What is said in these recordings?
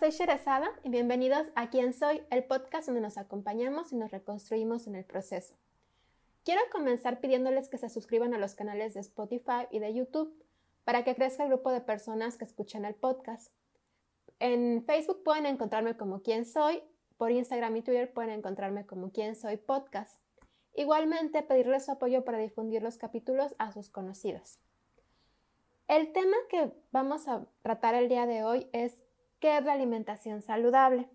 soy Sherezada y bienvenidos a Quién Soy, el podcast donde nos acompañamos y nos reconstruimos en el proceso. Quiero comenzar pidiéndoles que se suscriban a los canales de Spotify y de YouTube para que crezca el grupo de personas que escuchan el podcast. En Facebook pueden encontrarme como Quién Soy, por Instagram y Twitter pueden encontrarme como Quién Soy Podcast. Igualmente, pedirles su apoyo para difundir los capítulos a sus conocidos. El tema que vamos a tratar el día de hoy es ¿qué es la alimentación saludable?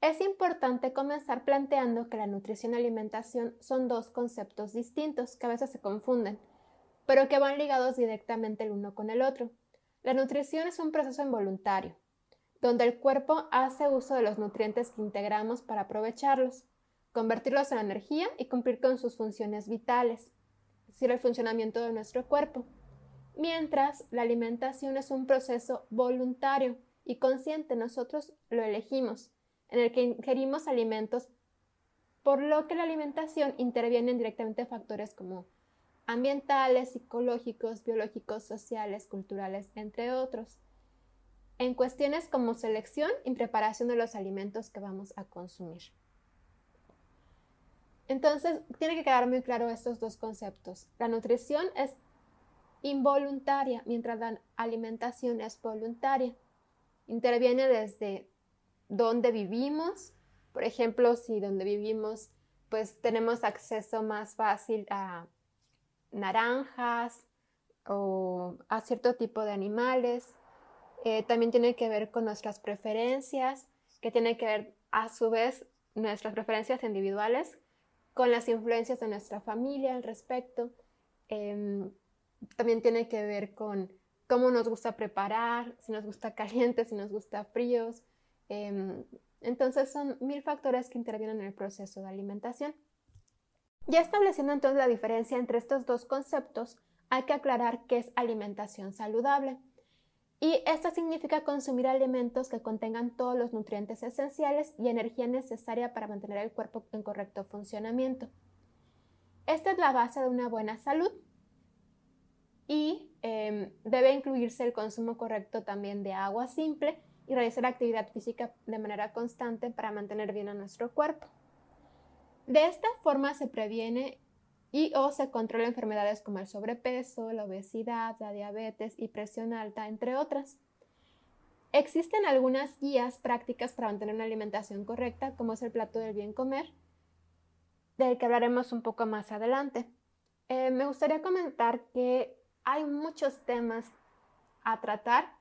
Es importante comenzar planteando que la nutrición y alimentación son dos conceptos distintos que a veces se confunden, pero que van ligados directamente el uno con el otro. La nutrición es un proceso involuntario, donde el cuerpo hace uso de los nutrientes que integramos para aprovecharlos, convertirlos en energía y cumplir con sus funciones vitales, es decir, el funcionamiento de nuestro cuerpo mientras la alimentación es un proceso voluntario y consciente, nosotros lo elegimos, en el que ingerimos alimentos, por lo que la alimentación interviene en directamente factores como ambientales, psicológicos, biológicos, sociales, culturales, entre otros, en cuestiones como selección y preparación de los alimentos que vamos a consumir. Entonces, tiene que quedar muy claro estos dos conceptos. La nutrición es involuntaria, mientras la alimentación es voluntaria. Interviene desde dónde vivimos, por ejemplo, si donde vivimos pues tenemos acceso más fácil a naranjas o a cierto tipo de animales. Eh, también tiene que ver con nuestras preferencias, que tiene que ver a su vez nuestras preferencias individuales con las influencias de nuestra familia al respecto. Em, también tiene que ver con cómo nos gusta preparar, si nos gusta caliente, si nos gusta fríos. Em, entonces son mil factores que intervienen en el proceso de alimentación. Ya estableciendo entonces la diferencia entre estos dos conceptos, hay que aclarar qué es alimentación saludable. Y esto significa consumir alimentos que contengan todos los nutrientes esenciales y energía necesaria para mantener el cuerpo en correcto funcionamiento. Esta es la base de una buena salud y em, debe incluirse el consumo correcto también de agua simple y realizar actividad física de manera constante para mantener bien a nuestro cuerpo. De esta forma se previene y o se controla enfermedades como el sobrepeso, la obesidad, la diabetes y presión alta, entre otras. Existen algunas guías prácticas para mantener una alimentación correcta, como es el plato del bien comer, del que hablaremos un poco más adelante. Eh, me gustaría comentar que hay muchos temas a tratar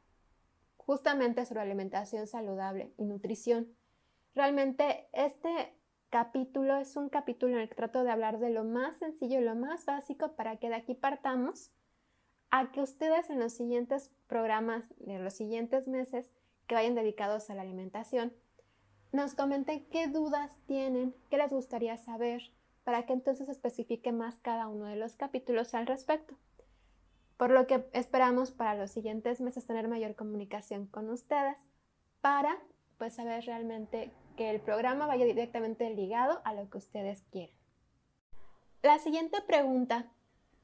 justamente sobre alimentación saludable y nutrición. Realmente este capítulo es un capítulo en el que trato de hablar de lo más sencillo lo más básico para que de aquí partamos a que ustedes en los siguientes programas, de los siguientes meses que vayan dedicados a la alimentación, nos comenten qué dudas tienen, qué les gustaría saber, para que entonces especifique más cada uno de los capítulos al respecto por lo que esperamos para los siguientes meses tener mayor comunicación con ustedes para pues saber realmente que el programa vaya directamente ligado a lo que ustedes quieren. La siguiente pregunta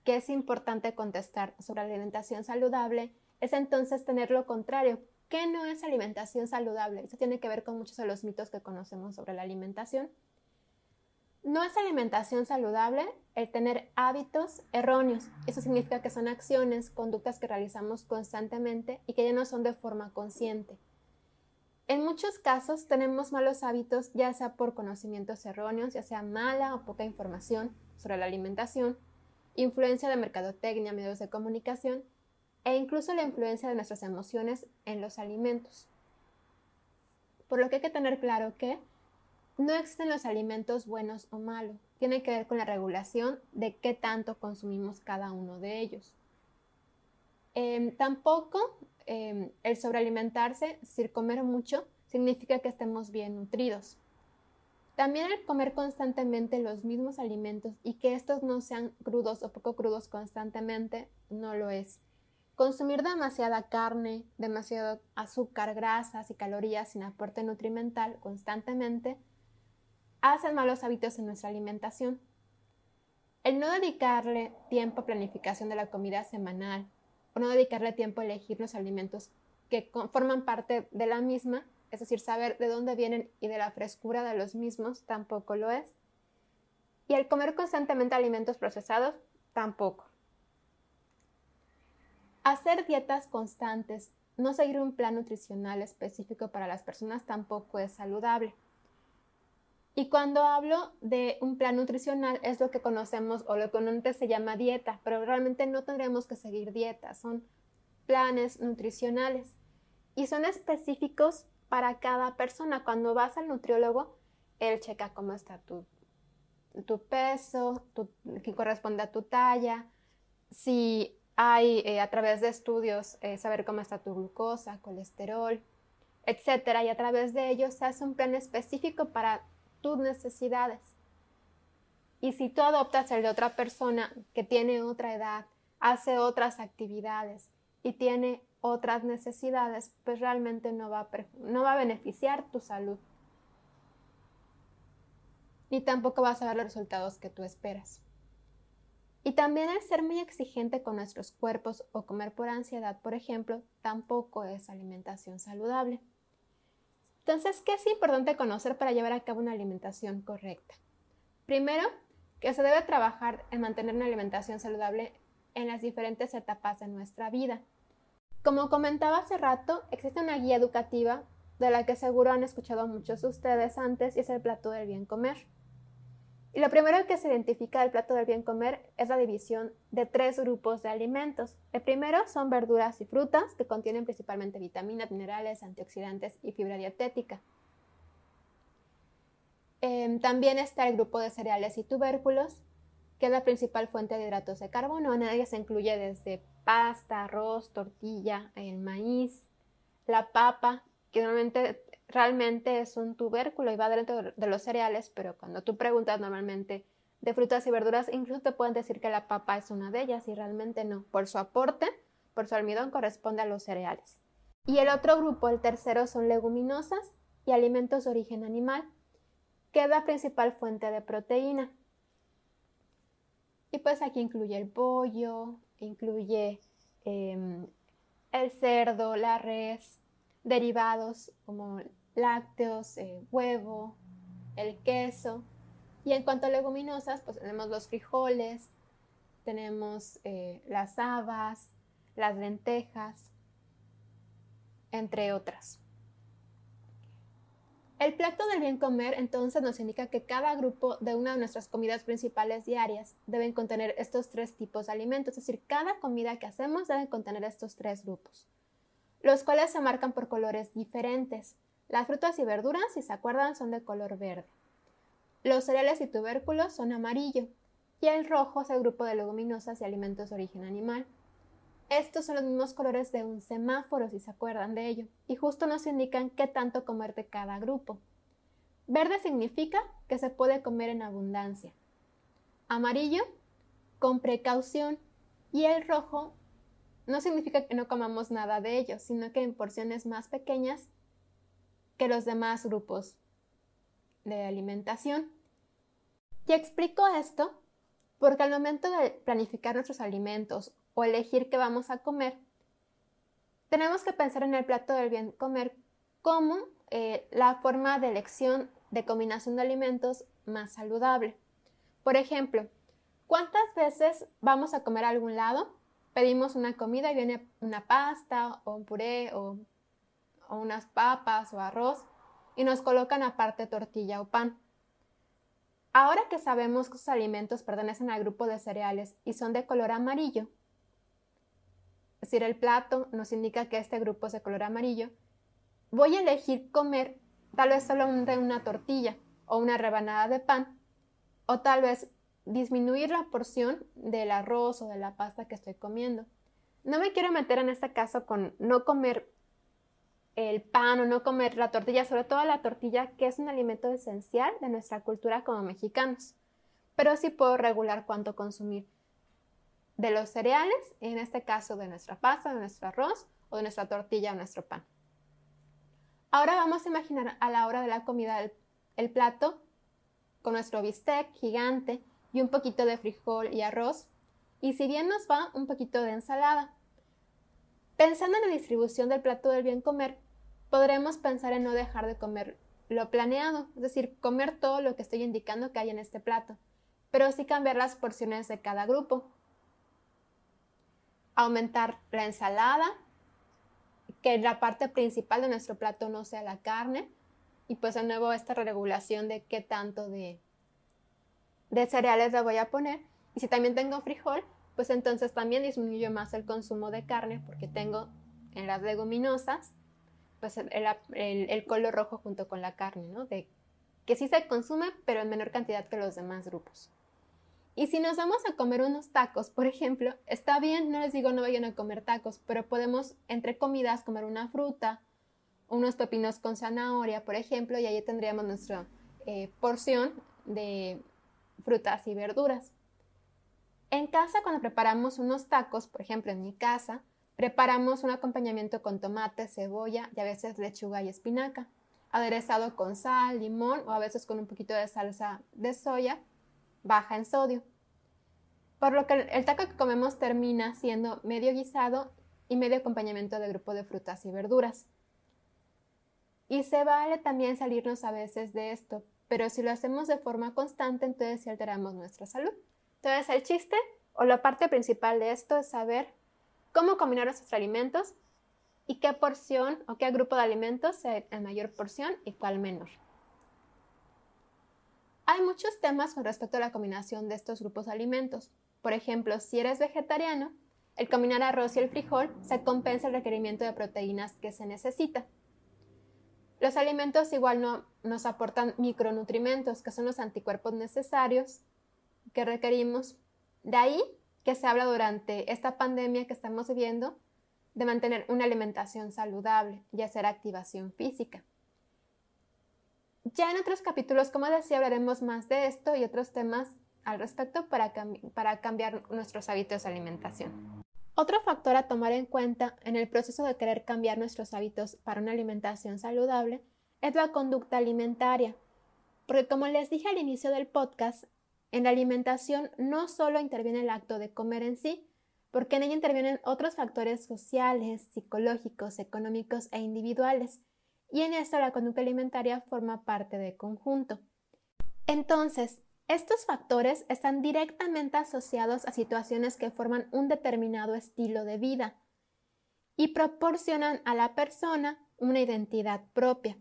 que es importante contestar sobre alimentación saludable es entonces tener lo contrario. ¿Qué no es alimentación saludable? Eso tiene que ver con muchos de los mitos que conocemos sobre la alimentación. No es alimentación saludable el tener hábitos erróneos. Eso significa que son acciones, conductas que realizamos constantemente y que ya no son de forma consciente. En muchos casos tenemos malos hábitos ya sea por conocimientos erróneos, ya sea mala o poca información sobre la alimentación, influencia de mercadotecnia, medios de comunicación e incluso la influencia de nuestras emociones en los alimentos. Por lo que hay que tener claro que no existen los alimentos buenos o malos. Tiene que ver con la regulación de qué tanto consumimos cada uno de ellos. Em, tampoco em, el sobrealimentarse, es comer mucho, significa que estemos bien nutridos. También el comer constantemente los mismos alimentos y que estos no sean crudos o poco crudos constantemente, no lo es. Consumir demasiada carne, demasiado azúcar, grasas y calorías sin aporte nutrimental constantemente hacen malos hábitos en nuestra alimentación. El no dedicarle tiempo a planificación de la comida semanal o no dedicarle tiempo a elegir los alimentos que forman parte de la misma es decir, saber de dónde vienen y de la frescura de los mismos tampoco lo es. Y el comer constantemente alimentos procesados tampoco. Hacer dietas constantes, no seguir un plan nutricional específico para las personas tampoco es saludable. Y cuando hablo de un plan nutricional es lo que conocemos o lo que antes se llama dieta, pero realmente no tendremos que seguir dietas, son planes nutricionales y son específicos para cada persona. Cuando vas al nutriólogo, él checa cómo está tu, tu peso, que corresponde a tu talla, si hay eh, a través de estudios eh, saber cómo está tu glucosa, colesterol, etcétera, y a través de ellos se hace un plan específico para tus necesidades. Y si tú adoptas el de otra persona que tiene otra edad, hace otras actividades y tiene otras necesidades, pues realmente no va, a, no va a beneficiar tu salud. Y tampoco vas a ver los resultados que tú esperas. Y también el ser muy exigente con nuestros cuerpos o comer por ansiedad, por ejemplo, tampoco es alimentación saludable. Entonces, ¿qué es importante conocer para llevar a cabo una alimentación correcta? Primero, que se debe trabajar en mantener una alimentación saludable en las diferentes etapas de nuestra vida. Como comentaba hace rato, existe una guía educativa de la que seguro han escuchado muchos de ustedes antes y es el plato del bien comer. Y lo primero que se identifica del plato del bien comer es la división de tres grupos de alimentos. El primero son verduras y frutas, que contienen principalmente vitaminas, minerales, antioxidantes y fibra dietética. Em, también está el grupo de cereales y tubérculos, que es la principal fuente de hidratos de carbono. En ella se incluye desde pasta, arroz, tortilla, el maíz, la papa, que normalmente realmente es un tubérculo y va dentro de los cereales, pero cuando tú preguntas normalmente de frutas y verduras, incluso te pueden decir que la papa es una de ellas y realmente no. Por su aporte, por su almidón, corresponde a los cereales. Y el otro grupo, el tercero, son leguminosas y alimentos de origen animal, que es la principal fuente de proteína. Y pues aquí incluye el pollo, incluye em, el cerdo, la res, derivados como lácteos, eh, huevo, el queso. Y en cuanto a leguminosas, pues tenemos los frijoles, tenemos eh, las habas, las lentejas, entre otras. El plato del bien comer entonces nos indica que cada grupo de una de nuestras comidas principales diarias deben contener estos tres tipos de alimentos, es decir, cada comida que hacemos debe contener estos tres grupos, los cuales se marcan por colores diferentes. Las frutas y verduras, si se acuerdan, son de color verde. Los cereales y tubérculos son amarillo y el rojo es el grupo de leguminosas y alimentos de origen animal. Estos son los mismos colores de un semáforo, si se acuerdan de ello, y justo nos indican qué tanto comer de cada grupo. Verde significa que se puede comer en abundancia. Amarillo, con precaución. Y el rojo no significa que no comamos nada de ello, sino que en porciones más pequeñas que los demás grupos de alimentación. Y explico esto porque al momento de planificar nuestros alimentos o elegir qué vamos a comer, tenemos que pensar en el plato del bien comer como eh, la forma de elección de combinación de alimentos más saludable. Por ejemplo, ¿cuántas veces vamos a comer a algún lado? Pedimos una comida y viene una pasta o un puré o, unas papas o arroz y nos colocan aparte tortilla o pan. Ahora que sabemos que esos alimentos pertenecen al grupo de cereales y son de color amarillo, es decir, el plato nos indica que este grupo es de color amarillo, voy a elegir comer tal vez solamente una tortilla o una rebanada de pan, o tal vez disminuir la porción del arroz o de la pasta que estoy comiendo. No me quiero meter en este caso con no comer el pan o no comer la tortilla, sobre todo la tortilla, que es un alimento esencial de nuestra cultura como mexicanos. Pero sí puedo regular cuánto consumir de los cereales, en este caso de nuestra pasta, de nuestro arroz o de nuestra tortilla o nuestro pan. Ahora vamos a imaginar a la hora de la comida el, plato con nuestro bistec gigante y un poquito de frijol y arroz, y si bien nos va, un poquito de ensalada. Pensando en la distribución del plato del bien comer, podremos pensar en no dejar de comer lo planeado, es decir, comer todo lo que estoy indicando que hay en este plato, pero sí cambiar las porciones de cada grupo. Aumentar la ensalada, que la parte principal de nuestro plato no sea la carne, y pues de nuevo esta regulación de qué tanto de, de cereales le voy a poner. Y si también tengo frijol, pues entonces también disminuyo más el consumo de carne porque tengo en las leguminosas pues el, color rojo junto con la carne, ¿no? De, que sí se consume, pero en menor cantidad que los demás grupos. Y si nos vamos a comer unos tacos, por ejemplo, está bien, no les digo no vayan a comer tacos, pero podemos entre comidas comer una fruta, unos pepinos con zanahoria, por ejemplo, y ahí tendríamos nuestra eh, porción de frutas y verduras. En casa, cuando preparamos unos tacos, por ejemplo, en mi casa, Preparamos un acompañamiento con tomate, cebolla y a veces lechuga y espinaca, aderezado con sal, limón o a veces con un poquito de salsa de soya baja en sodio. Por lo que el taco que comemos termina siendo medio guisado y medio acompañamiento de grupo de frutas y verduras. Y se vale también salirnos a veces de esto, pero si lo hacemos de forma constante, entonces sí alteramos nuestra salud. Entonces el chiste o la parte principal de esto es saber cómo combinar esos alimentos y qué porción o qué grupo de alimentos sea en mayor porción y cuál menor. Hay muchos temas con respecto a la combinación de estos grupos de alimentos. Por ejemplo, si eres vegetariano, el combinar arroz y el frijol se compensa el requerimiento de proteínas que se necesita. Los alimentos igual no nos aportan micronutrimentos, que son los anticuerpos necesarios que requerimos. De ahí que se habla durante esta pandemia que estamos viviendo de mantener una alimentación saludable y hacer activación física. Ya en otros capítulos, como decía, hablaremos más de esto y otros temas al respecto para, para cambiar nuestros hábitos de alimentación. Otro factor a tomar en cuenta en el proceso de querer cambiar nuestros hábitos para una alimentación saludable es la conducta alimentaria, porque como les dije al inicio del podcast, en la alimentación no solo interviene el acto de comer en sí, porque en ella intervienen otros factores sociales, psicológicos, económicos e individuales, y en esto la conducta alimentaria forma parte del conjunto. Entonces, estos factores están directamente asociados a situaciones que forman un determinado estilo de vida y proporcionan a la persona una identidad propia.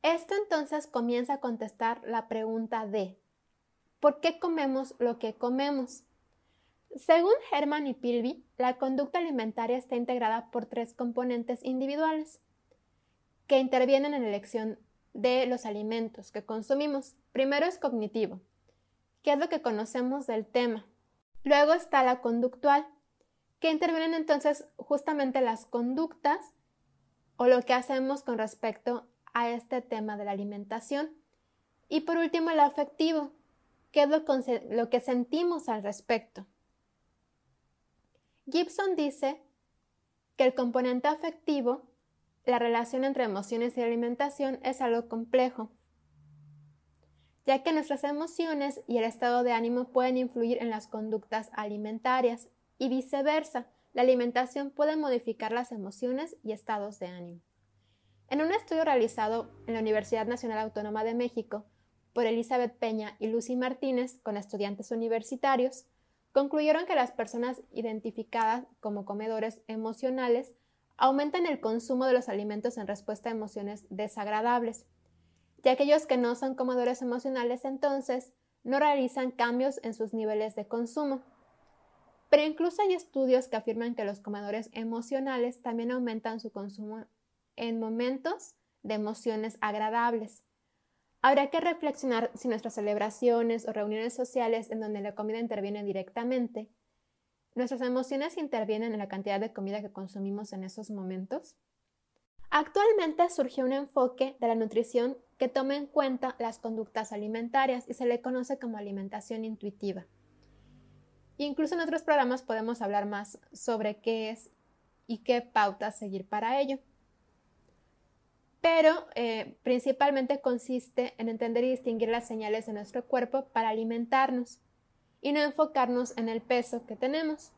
Esto entonces comienza a contestar la pregunta de ¿Por qué comemos lo que comemos? Según Herman y Pilby, la conducta alimentaria está integrada por tres componentes individuales que intervienen en la elección de los alimentos que consumimos. Primero es cognitivo, que es lo que conocemos del tema. Luego está la conductual, que intervienen entonces justamente las conductas o lo que hacemos con respecto a este tema de la alimentación. Y por último, el afectivo, qué es lo, que sentimos al respecto. Gibson dice que el componente afectivo, la relación entre emociones y alimentación, es algo complejo, ya que nuestras emociones y el estado de ánimo pueden influir en las conductas alimentarias y viceversa, la alimentación puede modificar las emociones y estados de ánimo. En un estudio realizado en la Universidad Nacional Autónoma de México, por Elizabeth Peña y Lucy Martínez con estudiantes universitarios, concluyeron que las personas identificadas como comedores emocionales aumentan el consumo de los alimentos en respuesta a emociones desagradables, y aquellos que no son comedores emocionales entonces no realizan cambios en sus niveles de consumo. Pero incluso hay estudios que afirman que los comedores emocionales también aumentan su consumo en momentos de emociones agradables. Habrá que reflexionar si nuestras celebraciones o reuniones sociales en donde la comida interviene directamente, nuestras emociones intervienen en la cantidad de comida que consumimos en esos momentos. Actualmente surgió un enfoque de la nutrición que toma en cuenta las conductas alimentarias y se le conoce como alimentación intuitiva. Incluso en otros programas podemos hablar más sobre qué es y qué pautas seguir para ello pero eh, principalmente consiste en entender y distinguir las señales de nuestro cuerpo para alimentarnos y no enfocarnos en el peso que tenemos.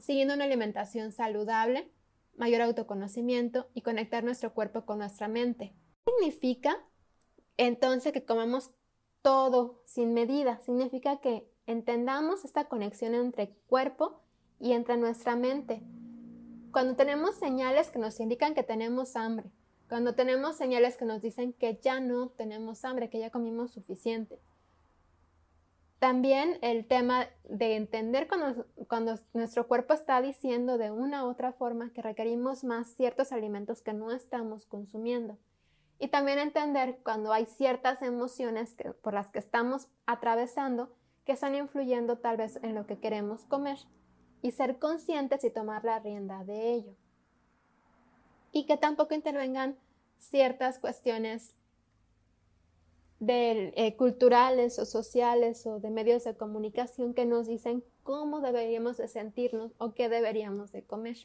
Siguiendo una alimentación saludable, mayor autoconocimiento y conectar nuestro cuerpo con nuestra mente. Significa entonces que comamos todo sin medida, significa que entendamos esta conexión entre cuerpo y entre nuestra mente. Cuando tenemos señales que nos indican que tenemos hambre, cuando tenemos señales que nos dicen que ya no tenemos hambre, que ya comimos suficiente. También el tema de entender cuando, nuestro cuerpo está diciendo de una u otra forma que requerimos más ciertos alimentos que no estamos consumiendo. Y también entender cuando hay ciertas emociones por las que estamos atravesando que están influyendo tal vez en lo que queremos comer y ser conscientes y tomar la rienda de ello. Y que tampoco intervengan ciertas cuestiones de, eh, culturales o sociales o de medios de comunicación que nos dicen cómo deberíamos de sentirnos o qué deberíamos de comer.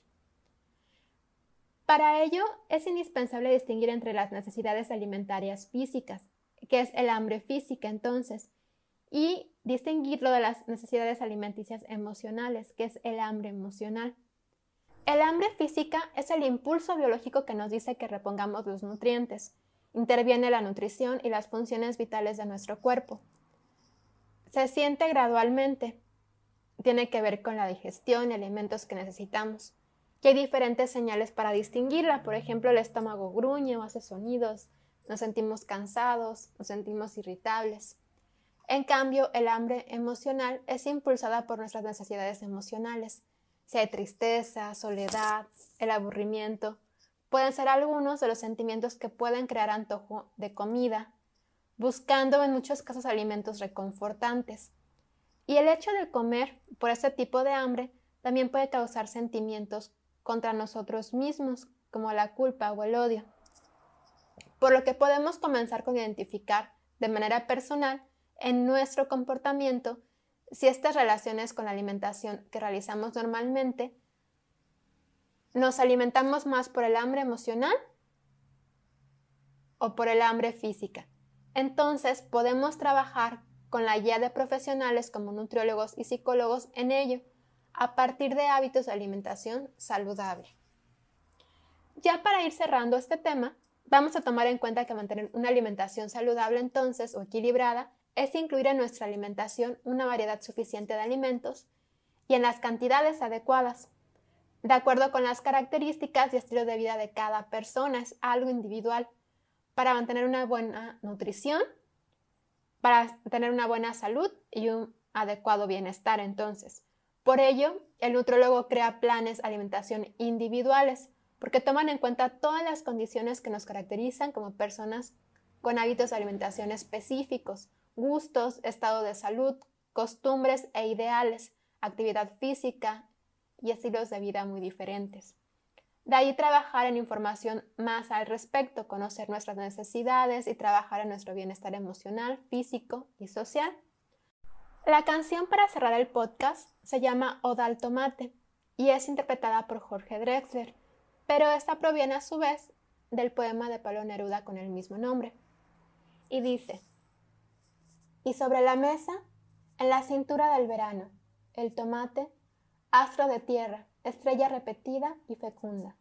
Para ello es indispensable distinguir entre las necesidades alimentarias físicas, que es el hambre física entonces, y distinguirlo de las necesidades alimenticias emocionales, que es el hambre emocional. El hambre física es el impulso biológico que nos dice que repongamos los nutrientes. Interviene la nutrición y las funciones vitales de nuestro cuerpo. Se siente gradualmente. Tiene que ver con la digestión y alimentos que necesitamos. Y hay diferentes señales para distinguirla. Por ejemplo, el estómago gruñe o hace sonidos, nos sentimos cansados, nos sentimos irritables. En cambio, el hambre emocional es impulsada por nuestras necesidades emocionales. Si hay tristeza, soledad, el aburrimiento, pueden ser algunos de los sentimientos que pueden crear antojo de comida, buscando en muchos casos alimentos reconfortantes. Y el hecho de comer por este tipo de hambre también puede causar sentimientos contra nosotros mismos, como la culpa o el odio. Por lo que podemos comenzar con identificar de manera personal en nuestro comportamiento si estas relaciones con la alimentación que realizamos normalmente nos alimentamos más por el hambre emocional o por el hambre física. Entonces podemos trabajar con la guía de profesionales como nutriólogos y psicólogos en ello a partir de hábitos de alimentación saludable. Ya para ir cerrando este tema, vamos a tomar en cuenta que mantener una alimentación saludable entonces o equilibrada es incluir en nuestra alimentación una variedad suficiente de alimentos y en las cantidades adecuadas. De acuerdo con las características y estilo de vida de cada persona, es algo individual para mantener una buena nutrición, para tener una buena salud y un adecuado bienestar entonces. Por ello, el nutrólogo crea planes de alimentación individuales, porque toman en cuenta todas las condiciones que nos caracterizan como personas con hábitos de alimentación específicos, gustos, estado de salud, costumbres e ideales, actividad física y estilos de vida muy diferentes. De ahí trabajar en información más al respecto, conocer nuestras necesidades y trabajar en nuestro bienestar emocional, físico y social. La canción para cerrar el podcast se llama Oda al Tomate y es interpretada por Jorge Drexler, pero esta proviene a su vez del poema de Pablo Neruda con el mismo nombre. Y dice, y sobre la mesa, en la cintura del verano, el tomate, astro de tierra, estrella repetida y fecunda,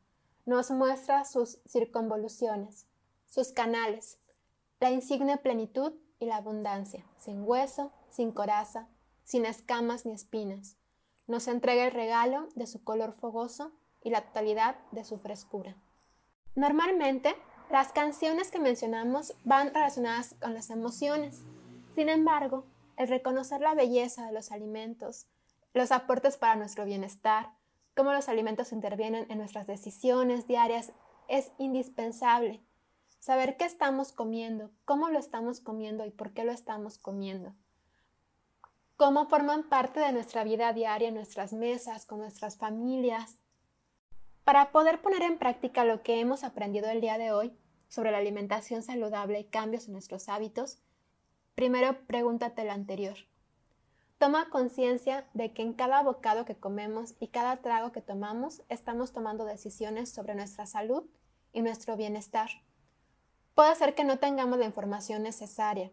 nos muestra sus circunvoluciones, sus canales, la insigne plenitud y la abundancia, sin hueso, sin coraza, sin escamas ni espinas. Nos entrega el regalo de su color fogoso y la totalidad de su frescura. Normalmente, las canciones que mencionamos van relacionadas con las emociones. Sin embargo, el reconocer la belleza de los alimentos, los aportes para nuestro bienestar, cómo los alimentos intervienen en nuestras decisiones diarias, es indispensable. Saber qué estamos comiendo, cómo lo estamos comiendo y por qué lo estamos comiendo cómo forman parte de nuestra vida diaria, nuestras mesas, con nuestras familias. Para poder poner en práctica lo que hemos aprendido el día de hoy sobre la alimentación saludable y cambios en nuestros hábitos, primero pregúntate lo anterior. Toma conciencia de que en cada bocado que comemos y cada trago que tomamos estamos tomando decisiones sobre nuestra salud y nuestro bienestar. Puede ser que no tengamos la información necesaria,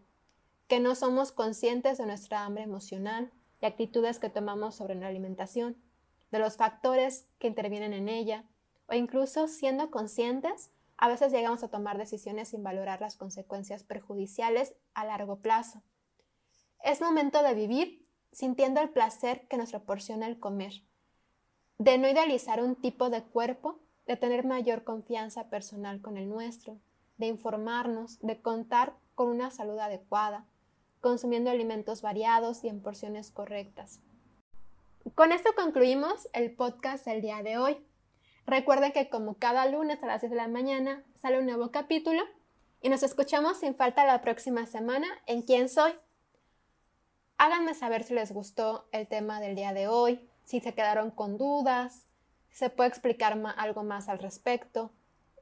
que no somos conscientes de nuestra hambre emocional y actitudes que tomamos sobre la alimentación, de los factores que intervienen en ella, o incluso siendo conscientes, a veces llegamos a tomar decisiones sin valorar las consecuencias perjudiciales a largo plazo. Es momento de vivir sintiendo el placer que nos proporciona el comer, de no idealizar un tipo de cuerpo, de tener mayor confianza personal con el nuestro, de informarnos, de contar con una salud adecuada, consumiendo alimentos variados y en porciones correctas. Con esto concluimos el podcast del día de hoy. Recuerden que como cada lunes a las 10 de la mañana sale un nuevo capítulo y nos escuchamos sin falta la próxima semana en Quién Soy. Háganme saber si les gustó el tema del día de hoy, si se quedaron con dudas, si se puede explicar algo más al respecto,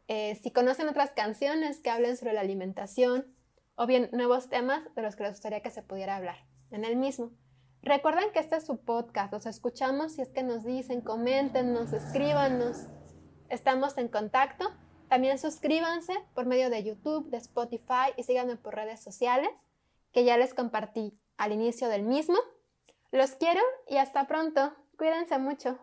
eh, si conocen otras canciones que hablen sobre la alimentación o bien nuevos temas de los que les gustaría que se pudiera hablar en el mismo. Recuerden que este es su podcast, los escuchamos si es que nos dicen, comenten, nos escríbanos, estamos en contacto. También suscríbanse por medio de YouTube, de Spotify y síganme por redes sociales, que ya les compartí al inicio del mismo. Los quiero y hasta pronto. Cuídense mucho.